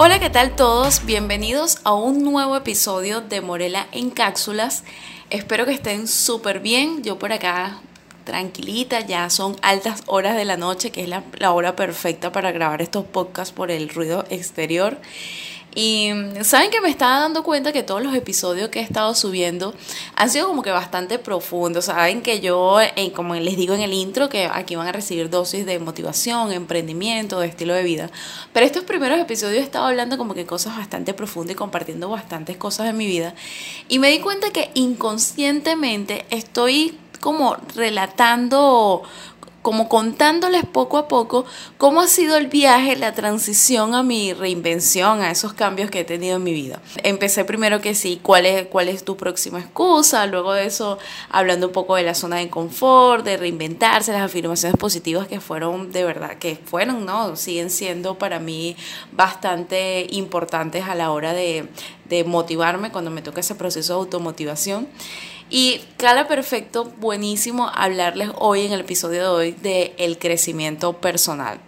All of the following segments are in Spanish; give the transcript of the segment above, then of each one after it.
Hola, ¿qué tal todos? Bienvenidos a un nuevo episodio de Morela en Cápsulas. Espero que estén súper bien. Yo por acá tranquilita, ya son altas horas de la noche, que es la, la hora perfecta para grabar estos podcasts por el ruido exterior. Y saben que me estaba dando cuenta que todos los episodios que he estado subiendo han sido como que bastante profundos. Saben que yo, como les digo en el intro, que aquí van a recibir dosis de motivación, emprendimiento, de estilo de vida. Pero estos primeros episodios he estado hablando como que cosas bastante profundas y compartiendo bastantes cosas de mi vida. Y me di cuenta que inconscientemente estoy como relatando como contándoles poco a poco cómo ha sido el viaje, la transición a mi reinvención, a esos cambios que he tenido en mi vida. Empecé primero que sí, cuál es, cuál es tu próxima excusa, luego de eso hablando un poco de la zona de confort, de reinventarse, las afirmaciones positivas que fueron de verdad, que fueron, ¿no? Siguen siendo para mí bastante importantes a la hora de, de motivarme cuando me toca ese proceso de automotivación. Y cala perfecto, buenísimo hablarles hoy en el episodio de hoy de el crecimiento personal.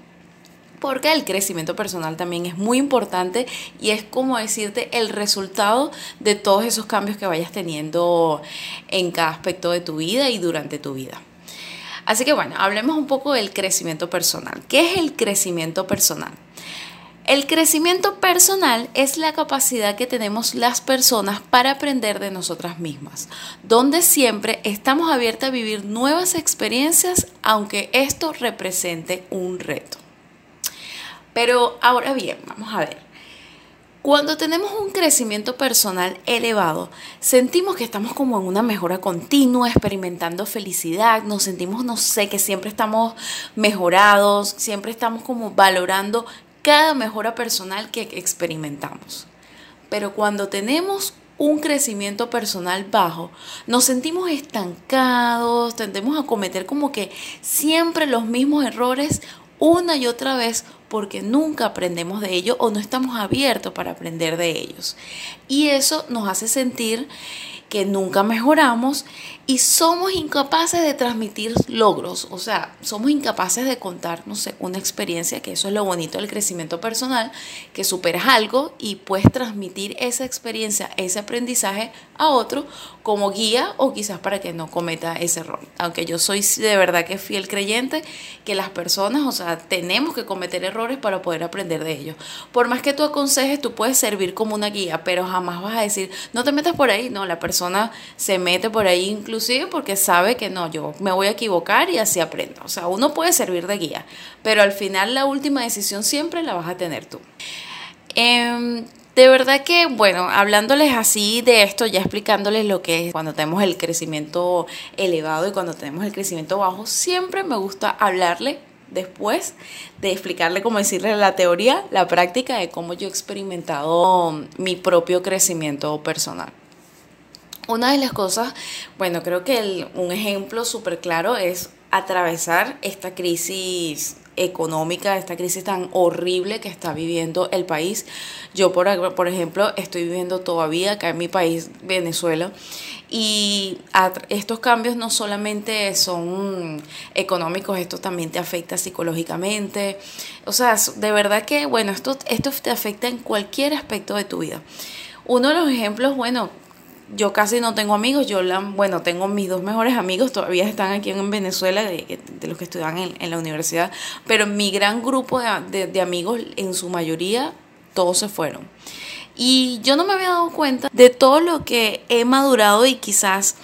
Porque el crecimiento personal también es muy importante y es como decirte el resultado de todos esos cambios que vayas teniendo en cada aspecto de tu vida y durante tu vida. Así que bueno, hablemos un poco del crecimiento personal. ¿Qué es el crecimiento personal? El crecimiento personal es la capacidad que tenemos las personas para aprender de nosotras mismas, donde siempre estamos abiertas a vivir nuevas experiencias, aunque esto represente un reto. Pero ahora bien, vamos a ver. Cuando tenemos un crecimiento personal elevado, sentimos que estamos como en una mejora continua, experimentando felicidad, nos sentimos, no sé, que siempre estamos mejorados, siempre estamos como valorando cada mejora personal que experimentamos. Pero cuando tenemos un crecimiento personal bajo, nos sentimos estancados, tendemos a cometer como que siempre los mismos errores una y otra vez porque nunca aprendemos de ellos o no estamos abiertos para aprender de ellos. Y eso nos hace sentir que nunca mejoramos y somos incapaces de transmitir logros, o sea, somos incapaces de contar, no sé, una experiencia, que eso es lo bonito del crecimiento personal, que superas algo y puedes transmitir esa experiencia, ese aprendizaje a otro como guía o quizás para que no cometa ese error. Aunque yo soy de verdad que fiel creyente que las personas, o sea, tenemos que cometer errores para poder aprender de ellos. Por más que tú aconsejes, tú puedes servir como una guía, pero jamás vas a decir, no te metas por ahí, no, la persona se mete por ahí inclusive porque sabe que no, yo me voy a equivocar y así aprendo. O sea, uno puede servir de guía, pero al final la última decisión siempre la vas a tener tú. Eh, de verdad que, bueno, hablándoles así de esto, ya explicándoles lo que es cuando tenemos el crecimiento elevado y cuando tenemos el crecimiento bajo, siempre me gusta hablarle después de explicarle, como decirle la teoría, la práctica de cómo yo he experimentado mi propio crecimiento personal. Una de las cosas, bueno, creo que un ejemplo súper claro es atravesar esta crisis económica, esta crisis tan horrible que está viviendo el país. Yo, por, por ejemplo, estoy viviendo todavía acá en mi país, Venezuela, y estos cambios no solamente son económicos, esto también te afecta psicológicamente. O sea, de verdad que, bueno, esto, esto te afecta en cualquier aspecto de tu vida. Uno de los ejemplos, bueno, yo casi no tengo amigos, yo la, bueno, tengo mis dos mejores amigos, todavía están aquí en Venezuela, de, los que estudian en, la universidad, pero mi gran grupo de, amigos, en su mayoría, todos se fueron. Y yo no me había dado cuenta de todo lo que he madurado y quizás...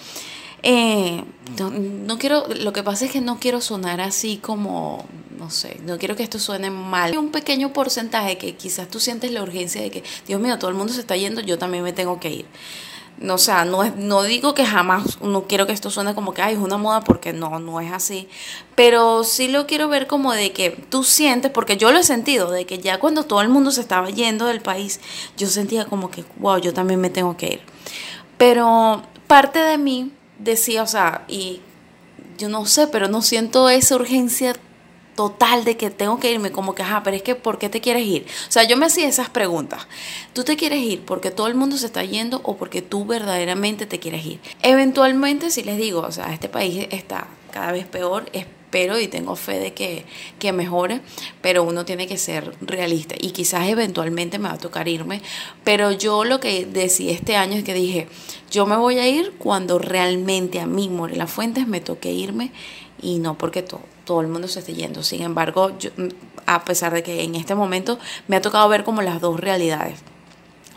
Eh, no, no, quiero, lo que pasa es que no quiero sonar así como, no sé, no quiero que esto suene mal. Hay un pequeño porcentaje que quizás tú sientes la urgencia de que, Dios mío, todo el mundo se está yendo, yo también me tengo que ir. No, o sea, no, es, no digo que jamás, no quiero que esto suene como que Ay, es una moda, porque no, no es así. Pero sí lo quiero ver como de que tú sientes, porque yo lo he sentido, de que ya cuando todo el mundo se estaba yendo del país, yo sentía como que, wow, yo también me tengo que ir. Pero parte de mí decía, o sea, y yo no sé, pero no siento esa urgencia total de que tengo que irme, como que, ajá, pero es que, ¿por qué te quieres ir? O sea, yo me hacía esas preguntas. ¿Tú te quieres ir porque todo el mundo se está yendo o porque tú verdaderamente te quieres ir? Eventualmente, si les digo, o sea, este país está cada vez peor, espero y tengo fe de que, que mejore, pero uno tiene que ser realista y quizás eventualmente me va a tocar irme, pero yo lo que decidí este año es que dije, yo me voy a ir cuando realmente a mí, Morela Fuentes, me toque irme y no porque todo todo el mundo se esté yendo. Sin embargo, a pesar de que en este momento me ha tocado ver como las dos realidades.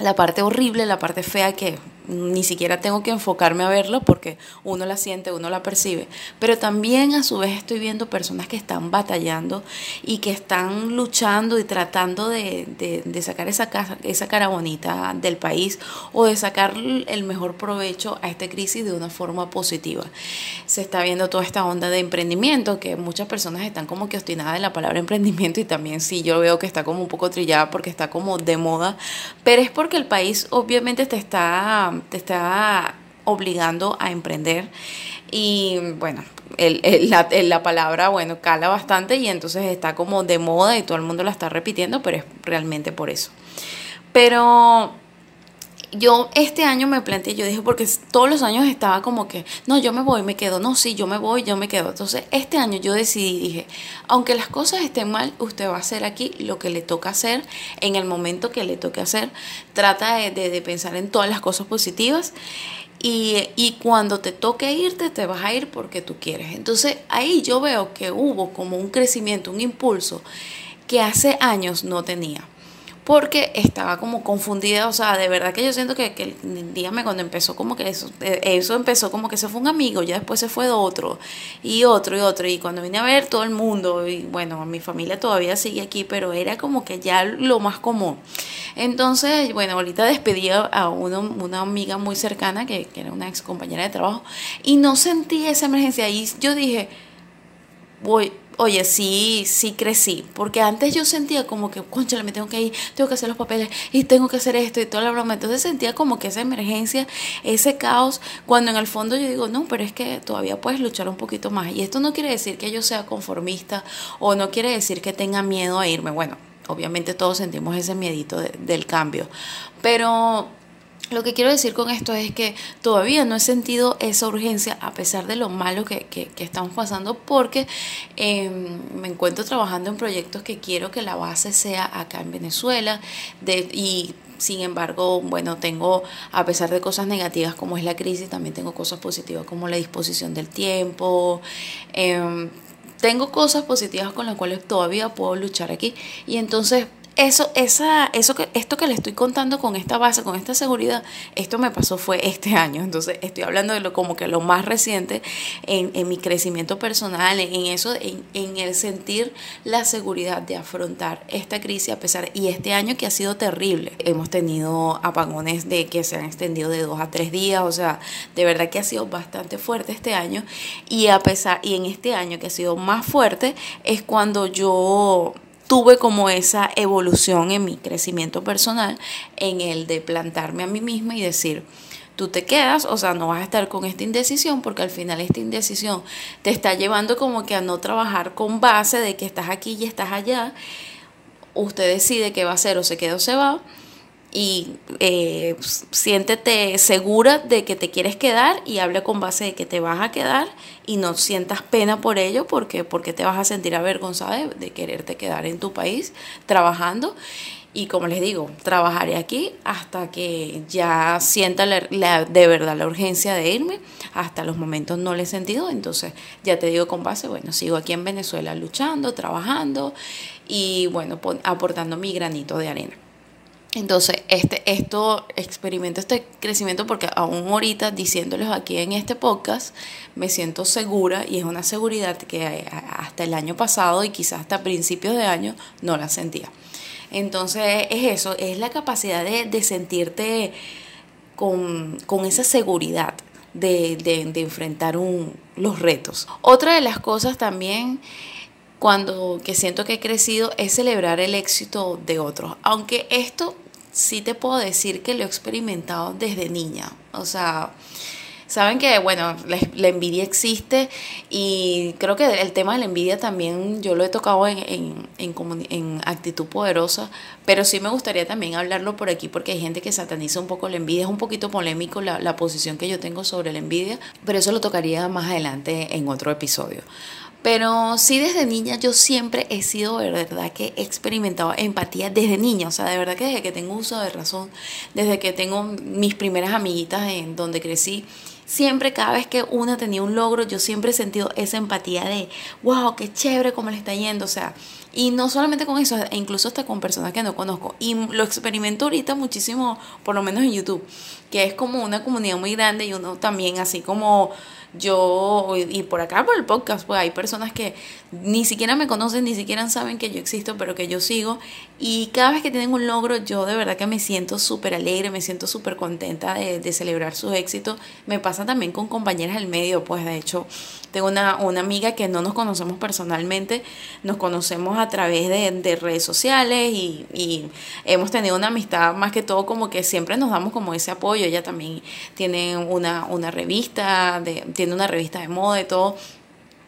La parte horrible, la parte fea que ni siquiera tengo que enfocarme a verlo porque uno la siente, uno la percibe. Pero también a su vez estoy viendo personas que están batallando y que están luchando y tratando de, sacar esa, esa cara bonita del país o de sacar el mejor provecho a esta crisis de una forma positiva. Se está viendo toda esta onda de emprendimiento que muchas personas están como que obstinadas de la palabra emprendimiento y también sí, yo veo que está como un poco trillada porque está como de moda, pero es porque el país obviamente te está te está obligando a emprender y bueno, la, palabra, bueno, cala bastante y entonces está como de moda y todo el mundo la está repitiendo, pero es realmente por eso. Pero yo este año me planteé, yo dije, porque todos los años estaba como que, no, yo me voy, me quedo, no, sí, yo me voy, yo me quedo. Entonces, este año yo decidí, dije, aunque las cosas estén mal, usted va a hacer aquí lo que le toca hacer en el momento que le toque hacer. Trata de, de, pensar en todas las cosas positivas. Y, y, cuando te toque irte, te vas a ir porque tú quieres. Entonces ahí yo veo que hubo como un crecimiento, un impulso que hace años no tenía porque estaba como confundida, o sea, de verdad que yo siento que, que el día me cuando empezó como que eso, eh, eso empezó como que se fue un amigo, ya después se fue otro, y otro, y otro, y cuando vine a ver todo el mundo, y bueno, mi familia todavía sigue aquí, pero era como que ya lo más común. Entonces, bueno, ahorita despedí a una amiga muy cercana, que, que era una ex compañera de trabajo, y no sentí esa emergencia, y yo dije, voy, oye, sí, sí crecí, porque antes yo sentía como que, concha, me tengo que ir, tengo que hacer los papeles y tengo que hacer esto y toda la broma. Entonces sentía como que esa emergencia, ese caos, cuando en el fondo yo digo, no, pero es que todavía puedes luchar un poquito más. Y esto no quiere decir que yo sea conformista o no quiere decir que tenga miedo a irme. Bueno, obviamente todos sentimos ese miedito del cambio, pero lo que quiero decir con esto es que todavía no he sentido esa urgencia a pesar de lo malo que, estamos pasando porque em, me encuentro trabajando en proyectos que quiero que la base sea acá en Venezuela y sin embargo, bueno, tengo, a pesar de cosas negativas como es la crisis, también tengo cosas positivas como la disposición del tiempo. Em, tengo cosas positivas con las cuales todavía puedo luchar aquí. Y entonces eso, esa, eso que, esto que le estoy contando con esta base, con esta seguridad, esto me pasó fue este año. Entonces estoy hablando de lo como que lo más reciente en, en mi crecimiento personal, en eso, en, en, el sentir la seguridad de afrontar esta crisis a pesar, y este año que ha sido terrible. Hemos tenido apagones de que se han extendido de dos a tres días, o sea, de verdad que ha sido bastante fuerte este año. Y a pesar, y en este año que ha sido más fuerte, es cuando yo tuve como esa evolución en mi crecimiento personal, en el de plantarme a mí misma y decir, tú te quedas, o sea, no vas a estar con esta indecisión porque al final esta indecisión te está llevando como que a no trabajar con base de que estás aquí y estás allá. Usted decide qué va a hacer o se queda o se va y eh, siéntete segura de que te quieres quedar y hable con base de que te vas a quedar y no sientas pena por ello porque, porque te vas a sentir avergonzada de, quererte quedar en tu país trabajando y como les digo, trabajaré aquí hasta que ya sienta la, de verdad la urgencia de irme. Hasta los momentos no le he sentido, entonces ya te digo con base, bueno, sigo aquí en Venezuela luchando, trabajando y bueno, aportando mi granito de arena. Entonces, este, esto experimento este crecimiento porque aún ahorita diciéndoles aquí en este podcast, me siento segura y es una seguridad que hasta el año pasado y quizás hasta principios de año no la sentía. Entonces, es eso, es la capacidad de, sentirte con, esa seguridad de, de, enfrentar un, los retos. Otra de las cosas también cuando que siento que he crecido es celebrar el éxito de otros. Aunque esto sí te puedo decir que lo he experimentado desde niña. O sea, Saben que, bueno, la, envidia existe y creo que el tema de la envidia también yo lo he tocado en, en, en, actitud poderosa, pero sí me gustaría también hablarlo por aquí porque hay gente que sataniza un poco la envidia. Es un poquito polémico la, la posición que yo tengo sobre la envidia, pero eso lo tocaría más adelante en otro episodio. Pero sí desde niña yo siempre he sido de verdad que he experimentado empatía desde niña, o sea, de verdad que desde que tengo uso de razón, desde que tengo mis primeras amiguitas en donde crecí, siempre cada vez que una tenía un logro, yo siempre he sentido esa empatía de, wow, qué chévere cómo le está yendo, o sea, y no solamente con eso, incluso hasta con personas que no conozco. Y lo experimento ahorita muchísimo, por lo menos en YouTube, que es como una comunidad muy grande y uno también así como yo, y por acá por el podcast, pues hay personas que ni siquiera me conocen, ni siquiera saben que yo existo, pero que yo sigo. Y cada vez que tienen un logro, yo de verdad que me siento súper alegre, me siento súper contenta de, de, celebrar su éxito. Me pasa también con compañeras del medio, pues de hecho, tengo una, una amiga que no nos conocemos personalmente, nos conocemos a través de, de redes sociales y, y hemos tenido una amistad más que todo como que siempre nos damos como ese apoyo. Ella también tiene una, una revista de tiene una revista de moda y todo.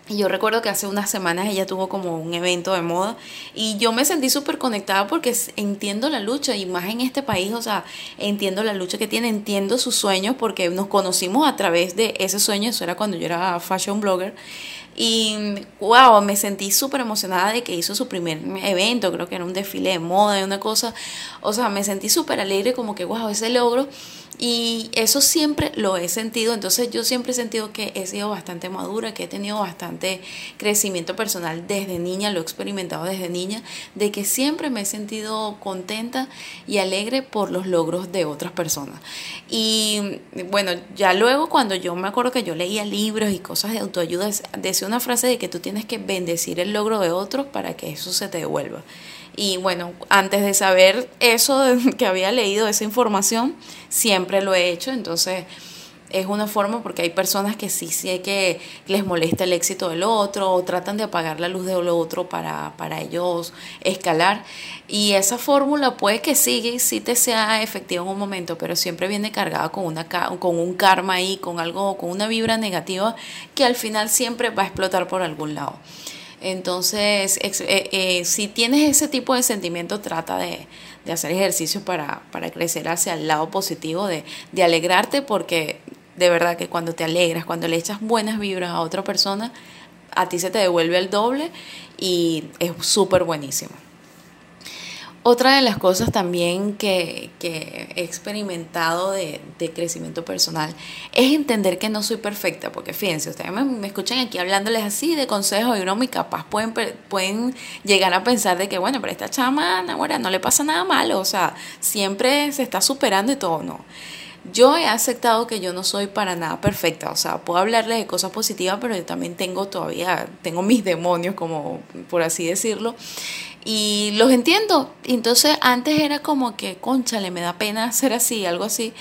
Y yo recuerdo que hace unas semanas ella tuvo como un evento de moda y yo me sentí súper conectada porque entiendo la lucha y más en este país, o sea, entiendo la lucha que tiene, entiendo sus sueños porque nos conocimos a través de ese sueño, eso era cuando yo era fashion blogger. Y wow, me sentí súper emocionada de que hizo su primer evento, creo que era un desfile de moda y una cosa. O sea, me sentí súper alegre como que wow, ese logro. Y eso siempre lo he sentido, entonces yo siempre he sentido que he sido bastante madura, que he tenido bastante crecimiento personal desde niña, lo he experimentado desde niña, de que siempre me he sentido contenta y alegre por los logros de otras personas. Y bueno, ya luego cuando yo me acuerdo que yo leía libros y cosas de autoayuda, decía una frase de que tú tienes que bendecir el logro de otros para que eso se te devuelva. Y bueno, antes de saber eso que había leído, esa información, siempre lo he hecho. Entonces es una forma porque hay personas que sí sé que les molesta el éxito del otro o tratan de apagar la luz del otro para, para ellos escalar. Y esa fórmula puede que y sí te sea efectiva en un momento, pero siempre viene cargada con, una, con un karma ahí, con algo, con una vibra negativa que al final siempre va a explotar por algún lado. Entonces, eh, eh, si tienes ese tipo de sentimiento, trata de, hacer ejercicios para, crecer hacia el lado positivo, de, de alegrarte, porque de verdad que cuando te alegras, cuando le echas buenas vibras a otra persona, a ti se te devuelve el doble y es súper buenísimo. Otra de las cosas también que, he experimentado de, crecimiento personal es entender que no soy perfecta, porque fíjense, ustedes me, escuchan aquí hablándoles así de consejos y uno muy capaz pueden, pueden llegar a pensar de que, bueno, pero esta chama, ahora no le pasa nada malo, o sea, siempre se está superando y todo, no. Yo he aceptado que yo no soy para nada perfecta, o sea, puedo hablarles de cosas positivas, pero yo también tengo todavía, tengo mis demonios, como por así decirlo, y los entiendo. Entonces antes era como que, conchale, me da pena hacer así, algo así.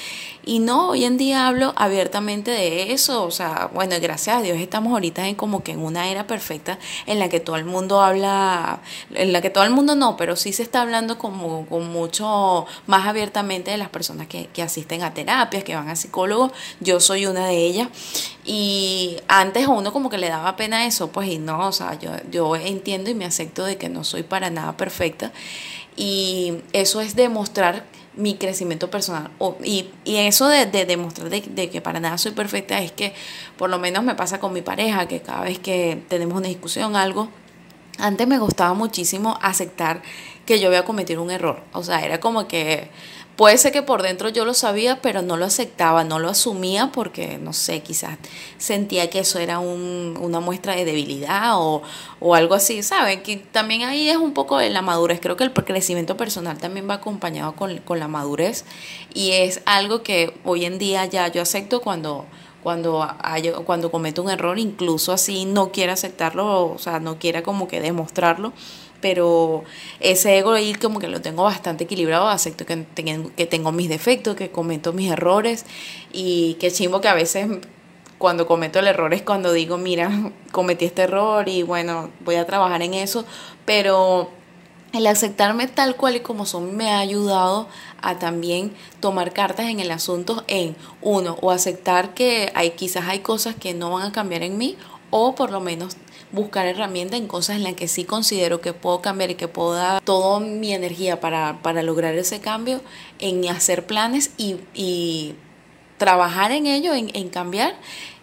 Y no, hoy en día hablo abiertamente de eso. O sea, bueno, gracias a Dios estamos ahorita en como que en una era perfecta en la que todo el mundo habla, en la que todo el mundo no, pero sí se está hablando como con mucho más abiertamente de las personas que, que asisten a terapias, que van a psicólogos. Yo soy una de ellas. Y antes a uno como que le daba pena eso, pues y no, o sea, yo, yo entiendo y me acepto de que no soy para nada perfecta. Y eso es demostrar mi crecimiento personal. y, eso de, demostrar de, de, que para nada soy perfecta es que por lo menos me pasa con mi pareja, que cada vez que tenemos una discusión, algo, antes me gustaba muchísimo aceptar que yo había cometido un error. O sea, era como que Puede ser que por dentro yo lo sabía, pero no lo aceptaba, no lo asumía porque, no sé, quizás sentía que eso era un, una muestra de debilidad o, o algo así, ¿saben? Que también ahí es un poco la madurez. Creo que el crecimiento personal también va acompañado con, con la madurez y es algo que hoy en día ya yo acepto cuando cuando, cuando cometo un error, incluso así no quiera aceptarlo, o sea, no quiera como que demostrarlo, pero ese ego ahí como que lo tengo bastante equilibrado, acepto que, que tengo mis defectos, que cometo mis errores y que chimbo que a veces cuando cometo el error es cuando digo, mira, cometí este error y bueno, voy a trabajar en eso, pero el aceptarme tal cual y como son me ha ayudado a también tomar cartas en el asunto en uno o aceptar que hay quizás hay cosas que no van a cambiar en mí o por lo menos buscar herramientas en cosas en las que sí considero que puedo cambiar y que puedo dar toda mi energía para, lograr ese cambio, en hacer planes y, trabajar en ello, en, en, cambiar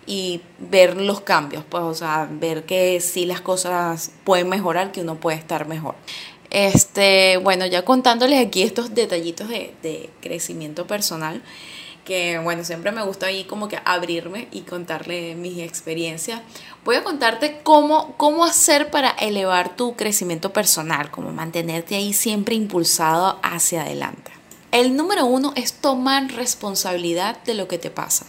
y ver los cambios, pues, o sea, ver que sí las cosas pueden mejorar, que uno puede estar mejor. Este, bueno, ya contándoles aquí estos detallitos de, de crecimiento personal, que bueno, siempre me gusta ahí como que abrirme y contarle mis experiencias. Voy a contarte cómo, cómo hacer para elevar tu crecimiento personal, cómo mantenerte ahí siempre impulsado hacia adelante. El número uno es tomar responsabilidad de lo que te pasa.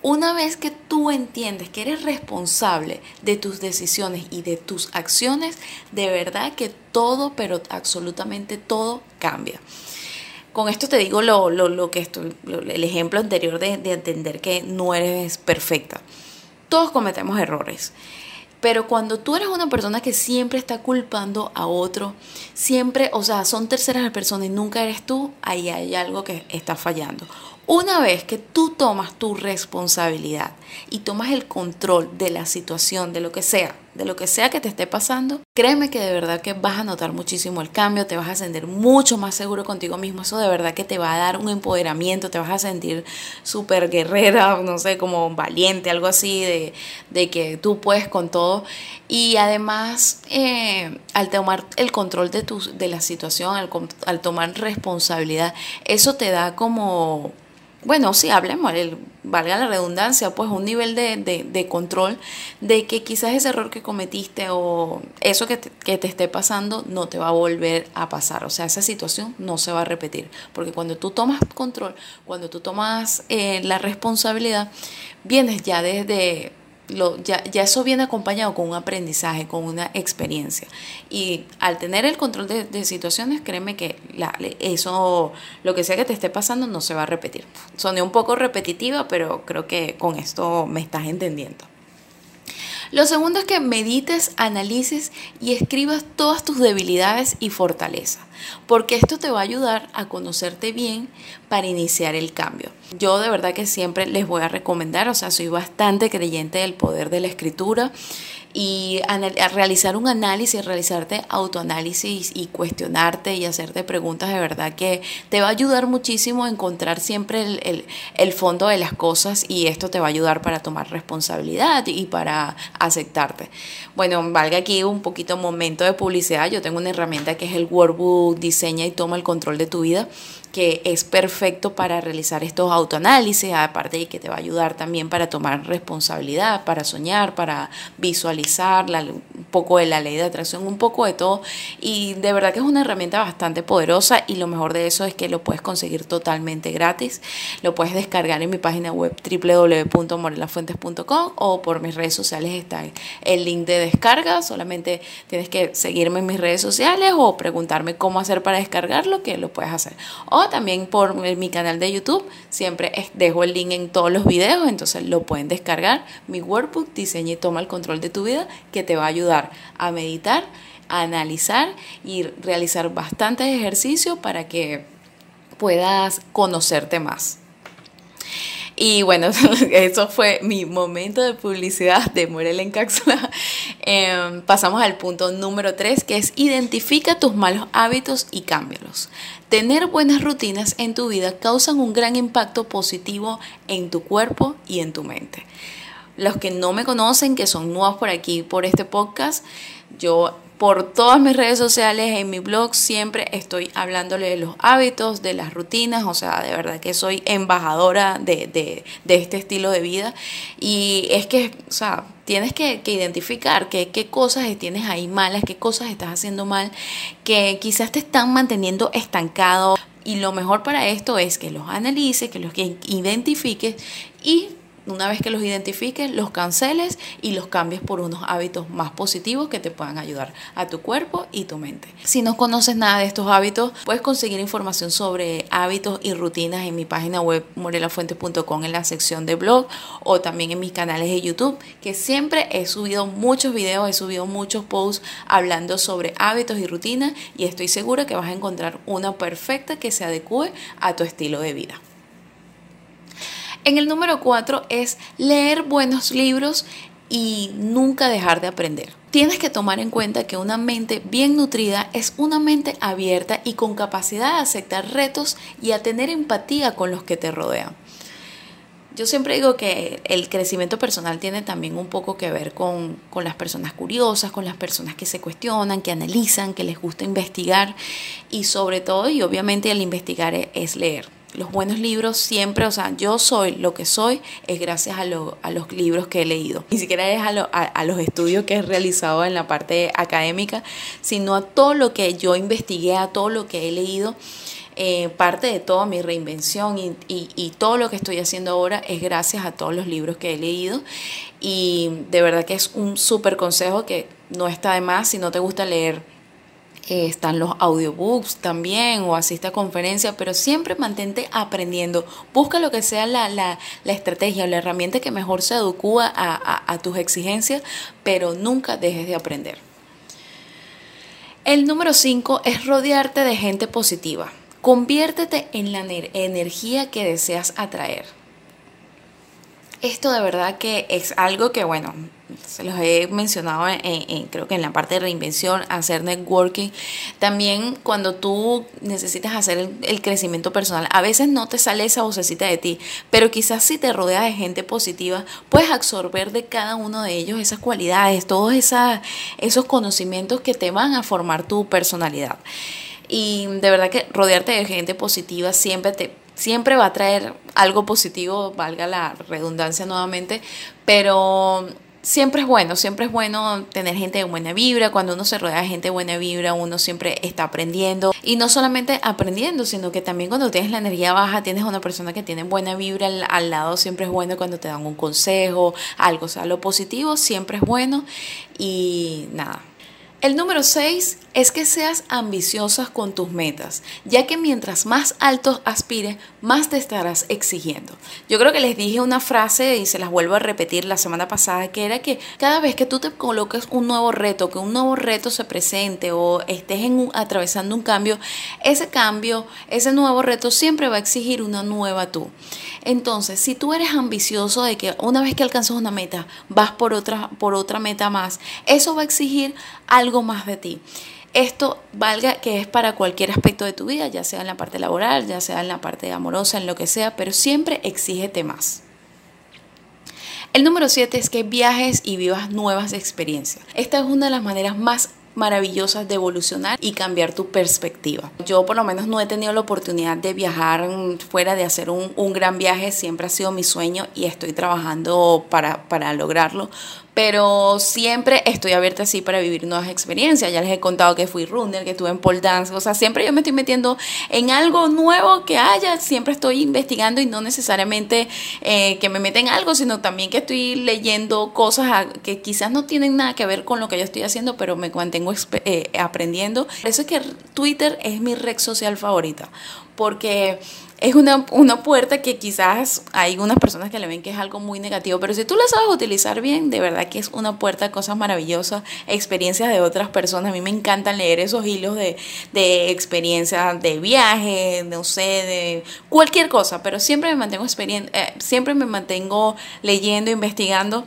Una vez que tú entiendes que eres responsable de tus decisiones y de tus acciones, de verdad que todo, pero absolutamente todo cambia. Con esto te digo lo, lo, que esto, el ejemplo anterior de, de entender que no eres perfecta. Todos cometemos errores. Pero cuando tú eres una persona que siempre está culpando a otro, siempre, o sea, son terceras personas y nunca eres tú, ahí hay algo que está fallando. Una vez que tú tomas tu responsabilidad y tomas el control de la situación, de lo que sea, de lo que sea que te esté pasando, créeme que de verdad que vas a notar muchísimo el cambio, te vas a sentir mucho más seguro contigo mismo, eso de verdad que te va a dar un empoderamiento, te vas a sentir súper guerrera, no sé, como valiente, algo así, de, de, que tú puedes con todo. Y además, eh, al tomar el control de, tu, de la situación, al, al tomar responsabilidad, eso te da como bueno, sí, hablemos, el, valga la redundancia, pues un nivel de, de, control de que quizás ese error que cometiste o eso que te, que te esté pasando no te va a volver a pasar. O sea, esa situación no se va a repetir. Porque cuando tú tomas control, cuando tú tomas eh, la responsabilidad, vienes ya desde ya, ya, eso viene acompañado con un aprendizaje, con una experiencia. Y al tener el control de, situaciones, créeme que eso, lo que sea que te esté pasando, no se va a repetir. Soné un poco repetitiva, pero creo que con esto me estás entendiendo. Lo segundo es que medites, analices y escribas todas tus debilidades y fortalezas, porque esto te va a ayudar a conocerte bien para iniciar el cambio. Yo de verdad que siempre les voy a recomendar, o sea, soy bastante creyente del poder de la escritura y a realizar un análisis, realizarte autoanálisis y cuestionarte y hacerte preguntas de verdad que te va a ayudar muchísimo a encontrar siempre el, el, fondo de las cosas y esto te va a ayudar para tomar responsabilidad y para aceptarte. Bueno, valga aquí un poquito momento de publicidad, yo tengo una herramienta que es el Workbook Diseña y Toma el Control de tu Vida que es perfecto para realizar estos autoanálisis, aparte de que te va a ayudar también para tomar responsabilidad, para soñar, para visualizar un poco de la ley de atracción, un poco de todo. Y de verdad que es una herramienta bastante poderosa y lo mejor de eso es que lo puedes conseguir totalmente gratis. Lo puedes descargar en mi página web www.morelafuentes.com o por mis redes sociales está el link de descarga. Solamente tienes que seguirme en mis redes sociales o preguntarme cómo hacer para descargarlo, que lo puedes hacer también por mi canal de YouTube. Siempre dejo el link en todos los videos, entonces lo pueden descargar. Mi workbook Diseña y toma el control de tu vida que te va a ayudar a meditar, a analizar y realizar bastantes ejercicios para que puedas conocerte más. Y bueno, eso fue mi momento de publicidad de Morel en Cápsula. Em, pasamos al punto número 3, que es identifica tus malos hábitos y cámbialos. Tener buenas rutinas en tu vida causan un gran impacto positivo en tu cuerpo y en tu mente. Los que no me conocen, que son nuevos por aquí, por este podcast, yo por todas mis redes sociales, en mi blog, siempre estoy hablándole de los hábitos, de las rutinas, o sea, de verdad que soy embajadora de, este estilo de vida. Y es que, o sea, tienes que, identificar qué, qué cosas tienes ahí malas, qué cosas estás haciendo mal, que quizás te están manteniendo estancado. Y lo mejor para esto es que los analices, que los identifiques y una vez que los identifiques, los canceles y los cambies por unos hábitos más positivos que te puedan ayudar a tu cuerpo y tu mente. Si no conoces nada de estos hábitos, puedes conseguir información sobre hábitos y rutinas en mi página web morelafuentes.com en la sección de blog o también en mis canales de YouTube, que siempre he subido muchos videos, he subido muchos posts hablando sobre hábitos y rutinas y estoy segura que vas a encontrar una perfecta que se adecue a tu estilo de vida. En el número 4 es leer buenos libros y nunca dejar de aprender. Tienes que tomar en cuenta que una mente bien nutrida es una mente abierta y con capacidad de aceptar retos y a tener empatía con los que te rodean. Yo siempre digo que el crecimiento personal tiene también un poco que ver con, con, las personas curiosas, con las personas que se cuestionan, que analizan, que les gusta investigar y sobre todo, y obviamente el investigar es leer los buenos libros siempre, o sea, yo soy lo que soy es gracias a, a los libros que he leído. Ni siquiera es a, a, los estudios que he realizado en la parte académica, sino a todo lo que yo investigué, a todo lo que he leído. Eh, parte de toda mi reinvención y, y, y, todo lo que estoy haciendo ahora es gracias a todos los libros que he leído. Y de verdad que es un súper consejo que no está de más si no te gusta leer eh, están los audiobooks también o asiste a conferencias, pero siempre mantente aprendiendo. Busca lo que sea la, la, la estrategia o la herramienta que mejor se adecua a, a, a tus exigencias, pero nunca dejes de aprender. El número 5 es rodearte de gente positiva. Conviértete en la energía que deseas atraer. Esto de verdad que es algo que, bueno, se los he mencionado en, creo que en la parte de reinvención, hacer networking. También cuando tú necesitas hacer el, crecimiento personal, a veces no te sale esa vocecita de ti, pero quizás si te rodeas de gente positiva, puedes absorber de cada uno de ellos esas cualidades, todos esos conocimientos que te van a formar tu personalidad. Y de verdad que rodearte de gente positiva siempre te siempre va a traer algo positivo, valga la redundancia nuevamente, pero siempre es bueno, siempre es bueno tener gente de buena vibra. Cuando uno se rodea de gente de buena vibra, uno siempre está aprendiendo. Y no solamente aprendiendo, sino que también cuando tienes la energía baja, tienes una persona que tiene buena vibra al, lado, siempre es bueno cuando te dan un consejo, algo. O sea, lo positivo siempre es bueno. Y nada. El número 6 es que seas ambiciosas con tus metas, ya que mientras más altos aspires, más te estarás exigiendo. Yo creo que les dije una frase y se las vuelvo a repetir la semana pasada, que era que cada vez que tú te coloques un nuevo reto, que un nuevo reto se presente o estés en atravesando un cambio, ese cambio, ese nuevo reto siempre va a exigir una nueva tú. Entonces, si tú eres ambicioso de que una vez que alcanzas una meta, vas por otra, por otra meta más, eso va a exigir algo más de ti. Esto valga que es para cualquier aspecto de tu vida, ya sea en la parte laboral, ya sea en la parte amorosa, en lo que sea, pero siempre exígete más. El número 7 es que viajes y vivas nuevas experiencias. Esta es una de las maneras más maravillosas de evolucionar y cambiar tu perspectiva. Yo por lo menos no he tenido la oportunidad de viajar fuera de hacer un, un gran viaje, siempre ha sido mi sueño y estoy trabajando para, para lograrlo, pero siempre estoy abierta así para vivir nuevas experiencias. Ya les he contado que fui runner, que estuve en pole dance, o sea, siempre yo me estoy metiendo en algo nuevo que haya, siempre estoy investigando y no necesariamente eh, que me meten algo, sino también que estoy leyendo cosas que quizás no tienen nada que ver con lo que yo estoy haciendo, pero me mantengo eh, aprendiendo. Por eso es que Twitter es mi red social favorita, porque es una, una, puerta que quizás hay unas personas que le ven que es algo muy negativo, pero si tú la sabes utilizar bien, de verdad que es una puerta de cosas maravillosas, experiencias de otras personas. A mí me encanta leer esos hilos de, de experiencias de viaje, no sé, de cualquier cosa, pero siempre me mantengo, eh, siempre me mantengo leyendo, investigando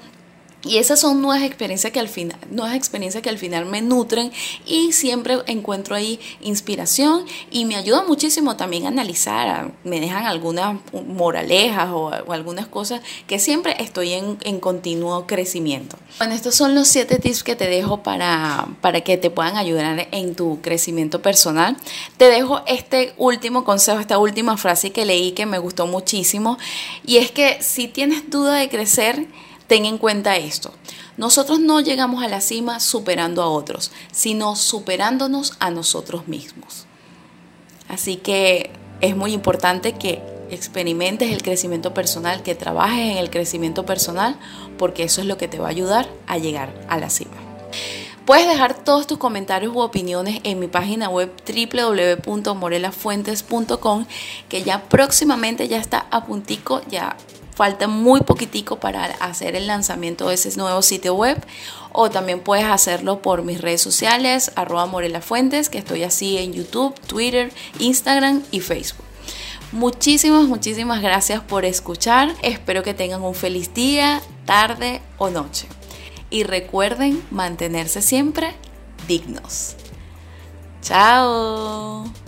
y esas son nuevas experiencias que al final, nuevas experiencias que al final me nutren y siempre encuentro ahí inspiración y me ayuda muchísimo también a analizar, me dejan algunas moralejas o, algunas cosas que siempre estoy en, en, continuo crecimiento. Bueno, estos son los siete tips que te dejo para, para que te puedan ayudar en tu crecimiento personal. Te dejo este último consejo, esta última frase que leí que me gustó muchísimo y es que si tienes duda de crecer, ten en cuenta esto. Nosotros no llegamos a la cima superando a otros, sino superándonos a nosotros mismos. Así que es muy importante que experimentes el crecimiento personal, que trabajes en el crecimiento personal, porque eso es lo que te va a ayudar a llegar a la cima. Puedes dejar todos tus comentarios u opiniones en mi página web www.morelafuentes.com que ya próximamente ya está a puntico, ya falta muy poquitico para hacer el lanzamiento de ese nuevo sitio web o también puedes hacerlo por mis redes sociales arroba morelafuentes que estoy así en YouTube, Twitter, Instagram y Facebook. Muchísimas, muchísimas gracias por escuchar. Espero que tengan un feliz día, tarde o noche. Y recuerden mantenerse siempre dignos. Chao.